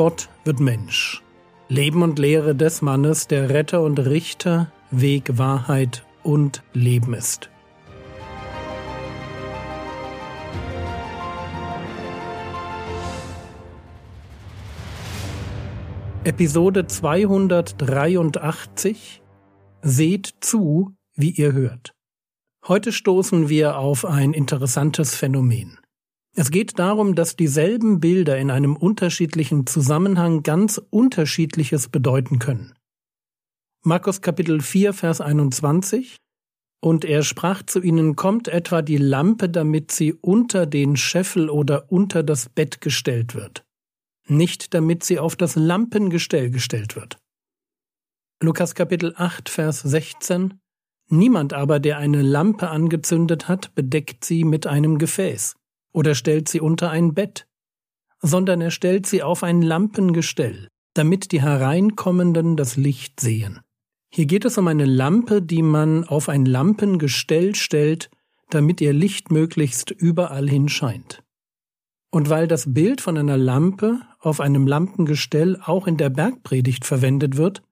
Gott wird Mensch. Leben und Lehre des Mannes, der Retter und Richter, Weg, Wahrheit und Leben ist. Episode 283 Seht zu, wie ihr hört. Heute stoßen wir auf ein interessantes Phänomen. Es geht darum, dass dieselben Bilder in einem unterschiedlichen Zusammenhang ganz unterschiedliches bedeuten können. Markus Kapitel 4, Vers 21 Und er sprach zu ihnen, kommt etwa die Lampe, damit sie unter den Scheffel oder unter das Bett gestellt wird, nicht damit sie auf das Lampengestell gestellt wird. Lukas Kapitel 8, Vers 16 Niemand aber, der eine Lampe angezündet hat, bedeckt sie mit einem Gefäß oder stellt sie unter ein Bett, sondern er stellt sie auf ein Lampengestell, damit die Hereinkommenden das Licht sehen. Hier geht es um eine Lampe, die man auf ein Lampengestell stellt, damit ihr Licht möglichst überall hin scheint. Und weil das Bild von einer Lampe auf einem Lampengestell auch in der Bergpredigt verwendet wird,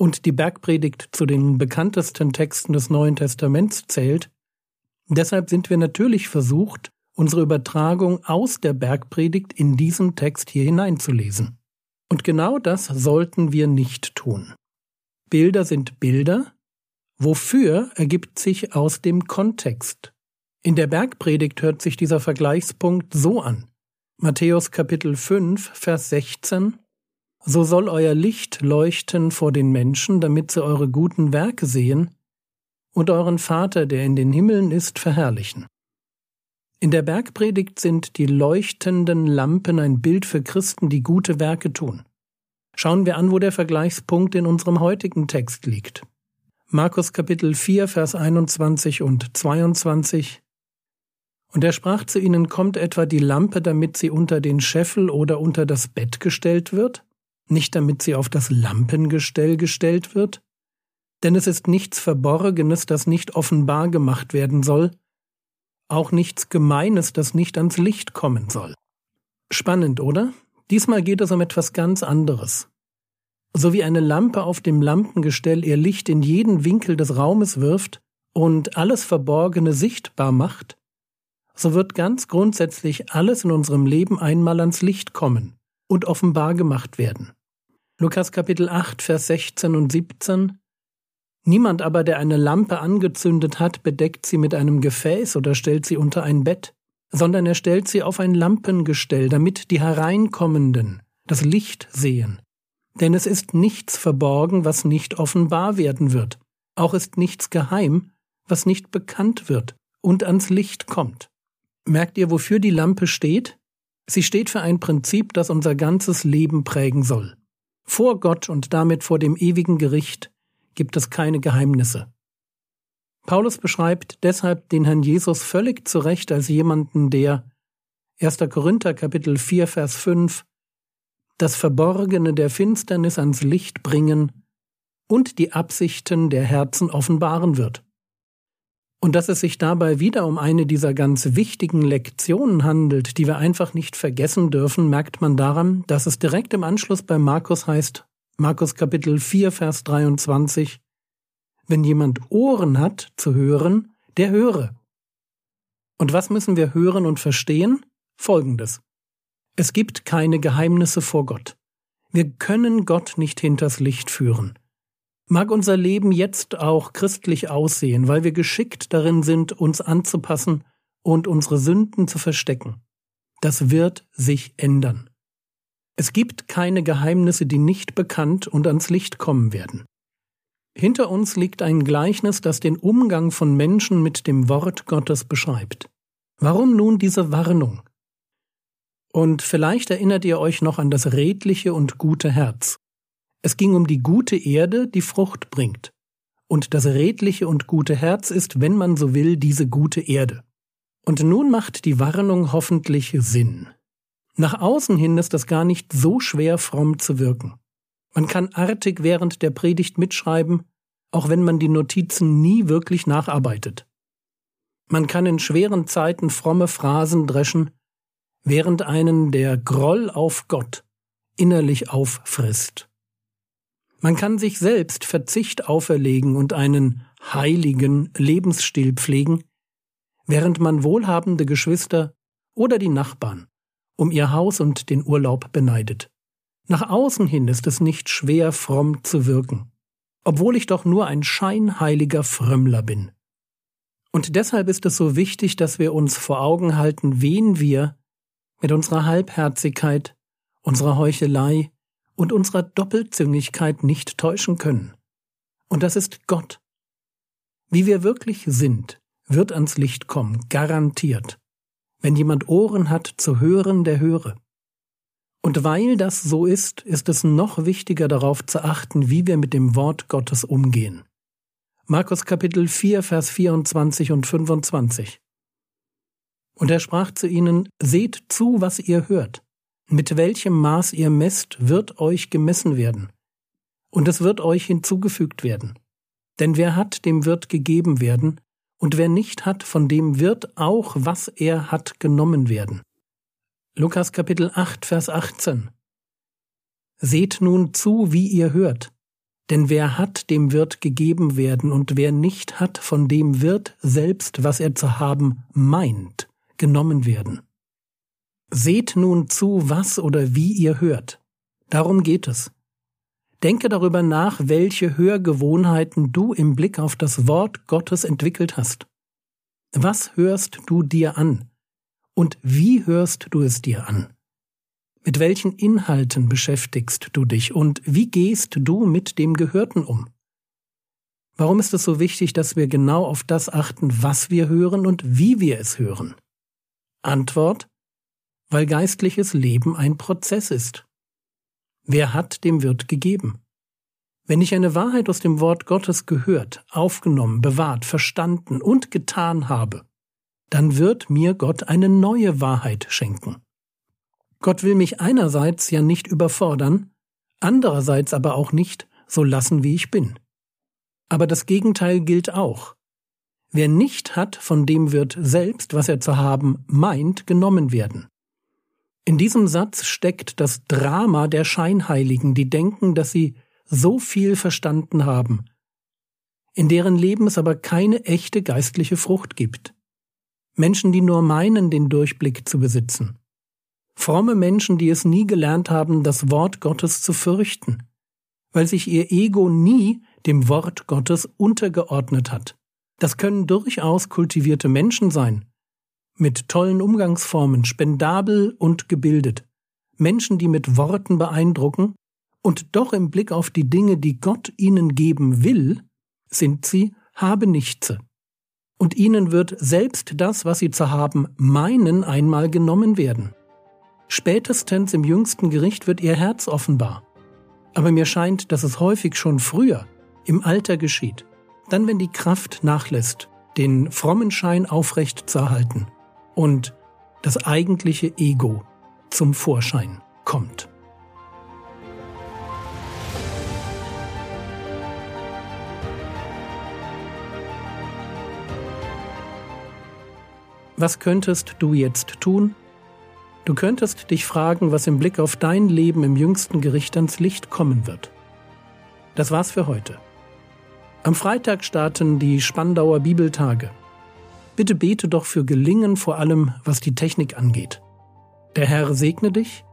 und die Bergpredigt zu den bekanntesten Texten des Neuen Testaments zählt, deshalb sind wir natürlich versucht, unsere Übertragung aus der Bergpredigt in diesen Text hier hineinzulesen. Und genau das sollten wir nicht tun. Bilder sind Bilder, wofür ergibt sich aus dem Kontext. In der Bergpredigt hört sich dieser Vergleichspunkt so an. Matthäus Kapitel 5, Vers 16 so soll euer Licht leuchten vor den Menschen, damit sie eure guten Werke sehen und euren Vater, der in den Himmeln ist, verherrlichen. In der Bergpredigt sind die leuchtenden Lampen ein Bild für Christen, die gute Werke tun. Schauen wir an, wo der Vergleichspunkt in unserem heutigen Text liegt. Markus Kapitel 4, Vers 21 und 22. Und er sprach zu ihnen, kommt etwa die Lampe, damit sie unter den Scheffel oder unter das Bett gestellt wird? nicht damit sie auf das Lampengestell gestellt wird? Denn es ist nichts Verborgenes, das nicht offenbar gemacht werden soll, auch nichts Gemeines, das nicht ans Licht kommen soll. Spannend, oder? Diesmal geht es um etwas ganz anderes. So wie eine Lampe auf dem Lampengestell ihr Licht in jeden Winkel des Raumes wirft und alles Verborgene sichtbar macht, so wird ganz grundsätzlich alles in unserem Leben einmal ans Licht kommen und offenbar gemacht werden. Lukas Kapitel 8, Vers 16 und 17 Niemand aber, der eine Lampe angezündet hat, bedeckt sie mit einem Gefäß oder stellt sie unter ein Bett, sondern er stellt sie auf ein Lampengestell, damit die Hereinkommenden das Licht sehen. Denn es ist nichts verborgen, was nicht offenbar werden wird, auch ist nichts geheim, was nicht bekannt wird und ans Licht kommt. Merkt ihr, wofür die Lampe steht? Sie steht für ein Prinzip, das unser ganzes Leben prägen soll. Vor Gott und damit vor dem ewigen Gericht gibt es keine Geheimnisse. Paulus beschreibt deshalb den Herrn Jesus völlig zu Recht als jemanden, der 1. Korinther Kapitel 4 Vers 5 das Verborgene der Finsternis ans Licht bringen und die Absichten der Herzen offenbaren wird. Und dass es sich dabei wieder um eine dieser ganz wichtigen Lektionen handelt, die wir einfach nicht vergessen dürfen, merkt man daran, dass es direkt im Anschluss bei Markus heißt, Markus Kapitel 4, Vers 23, wenn jemand Ohren hat zu hören, der höre. Und was müssen wir hören und verstehen? Folgendes. Es gibt keine Geheimnisse vor Gott. Wir können Gott nicht hinters Licht führen. Mag unser Leben jetzt auch christlich aussehen, weil wir geschickt darin sind, uns anzupassen und unsere Sünden zu verstecken. Das wird sich ändern. Es gibt keine Geheimnisse, die nicht bekannt und ans Licht kommen werden. Hinter uns liegt ein Gleichnis, das den Umgang von Menschen mit dem Wort Gottes beschreibt. Warum nun diese Warnung? Und vielleicht erinnert ihr euch noch an das redliche und gute Herz. Es ging um die gute Erde, die Frucht bringt. Und das redliche und gute Herz ist, wenn man so will, diese gute Erde. Und nun macht die Warnung hoffentlich Sinn. Nach außen hin ist es gar nicht so schwer, fromm zu wirken. Man kann artig während der Predigt mitschreiben, auch wenn man die Notizen nie wirklich nacharbeitet. Man kann in schweren Zeiten fromme Phrasen dreschen, während einen der Groll auf Gott innerlich auffrisst. Man kann sich selbst Verzicht auferlegen und einen heiligen Lebensstil pflegen, während man wohlhabende Geschwister oder die Nachbarn um ihr Haus und den Urlaub beneidet. Nach außen hin ist es nicht schwer, fromm zu wirken, obwohl ich doch nur ein scheinheiliger Frömmler bin. Und deshalb ist es so wichtig, dass wir uns vor Augen halten, wen wir mit unserer Halbherzigkeit, unserer Heuchelei und unserer Doppelzüngigkeit nicht täuschen können. Und das ist Gott. Wie wir wirklich sind, wird ans Licht kommen, garantiert. Wenn jemand Ohren hat zu hören, der höre. Und weil das so ist, ist es noch wichtiger darauf zu achten, wie wir mit dem Wort Gottes umgehen. Markus Kapitel 4, Vers 24 und 25. Und er sprach zu ihnen, Seht zu, was ihr hört. Mit welchem Maß ihr messt, wird euch gemessen werden. Und es wird euch hinzugefügt werden. Denn wer hat, dem wird gegeben werden, und wer nicht hat, von dem wird auch, was er hat, genommen werden. Lukas Kapitel 8, Vers 18. Seht nun zu, wie ihr hört. Denn wer hat, dem wird gegeben werden, und wer nicht hat, von dem wird selbst, was er zu haben meint, genommen werden. Seht nun zu, was oder wie ihr hört. Darum geht es. Denke darüber nach, welche Hörgewohnheiten du im Blick auf das Wort Gottes entwickelt hast. Was hörst du dir an? Und wie hörst du es dir an? Mit welchen Inhalten beschäftigst du dich und wie gehst du mit dem Gehörten um? Warum ist es so wichtig, dass wir genau auf das achten, was wir hören und wie wir es hören? Antwort Weil geistliches Leben ein Prozess ist. Wer hat, dem wird gegeben. Wenn ich eine Wahrheit aus dem Wort Gottes gehört, aufgenommen, bewahrt, verstanden und getan habe, dann wird mir Gott eine neue Wahrheit schenken. Gott will mich einerseits ja nicht überfordern, andererseits aber auch nicht so lassen, wie ich bin. Aber das Gegenteil gilt auch. Wer nicht hat, von dem wird selbst, was er zu haben meint, genommen werden. In diesem Satz steckt das Drama der Scheinheiligen, die denken, dass sie so viel verstanden haben, in deren Leben es aber keine echte geistliche Frucht gibt. Menschen, die nur meinen, den Durchblick zu besitzen. Fromme Menschen, die es nie gelernt haben, das Wort Gottes zu fürchten, weil sich ihr Ego nie dem Wort Gottes untergeordnet hat. Das können durchaus kultivierte Menschen sein, mit tollen Umgangsformen, spendabel und gebildet. Menschen, die mit Worten beeindrucken, und doch im Blick auf die Dinge, die Gott ihnen geben will, sind sie Habenichtse. Und ihnen wird selbst das, was sie zu haben meinen, einmal genommen werden. Spätestens im jüngsten Gericht wird ihr Herz offenbar. Aber mir scheint, dass es häufig schon früher, im Alter geschieht. Dann, wenn die Kraft nachlässt, den frommen Schein aufrecht zu erhalten und das eigentliche Ego zum Vorschein kommt. Was könntest du jetzt tun? Du könntest dich fragen, was im Blick auf dein Leben im jüngsten Gericht ans Licht kommen wird. Das war's für heute. Am Freitag starten die Spandauer Bibeltage. Bitte bete doch für Gelingen vor allem, was die Technik angeht. Der Herr segne dich,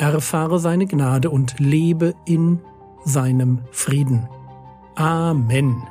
erfahre seine Gnade und lebe in seinem Frieden. Amen.